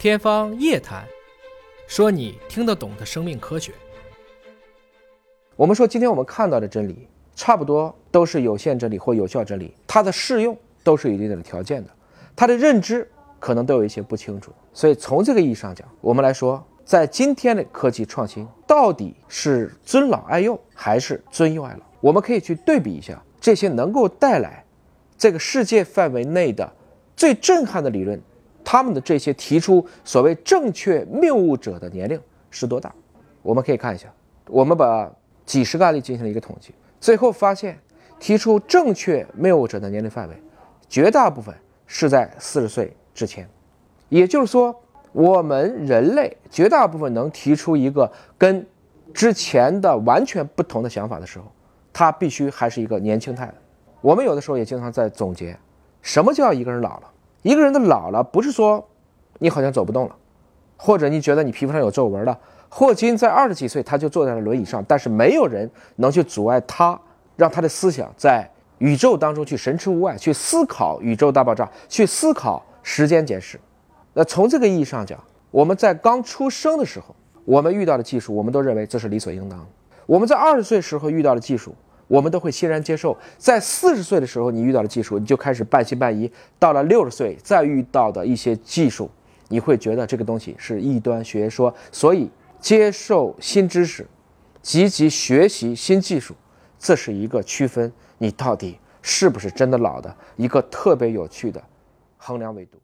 天方夜谭，说你听得懂的生命科学。我们说，今天我们看到的真理，差不多都是有限真理或有效真理，它的适用都是有一定的条件的，它的认知可能都有一些不清楚。所以从这个意义上讲，我们来说，在今天的科技创新，到底是尊老爱幼还是尊幼爱老？我们可以去对比一下这些能够带来这个世界范围内的最震撼的理论。他们的这些提出所谓正确谬误者的年龄是多大？我们可以看一下，我们把几十个案例进行了一个统计，最后发现提出正确谬误者的年龄范围，绝大部分是在四十岁之前。也就是说，我们人类绝大部分能提出一个跟之前的完全不同的想法的时候，他必须还是一个年轻态的。我们有的时候也经常在总结，什么叫一个人老了？一个人的老了，不是说你好像走不动了，或者你觉得你皮肤上有皱纹了。霍金在二十几岁他就坐在了轮椅上，但是没有人能去阻碍他，让他的思想在宇宙当中去神驰无外，去思考宇宙大爆炸，去思考时间简史。那从这个意义上讲，我们在刚出生的时候，我们遇到的技术，我们都认为这是理所应当。我们在二十岁时候遇到的技术。我们都会欣然接受，在四十岁的时候，你遇到的技术，你就开始半信半疑；到了六十岁，再遇到的一些技术，你会觉得这个东西是异端学说。所以，接受新知识，积极学习新技术，这是一个区分你到底是不是真的老的一个特别有趣的衡量维度。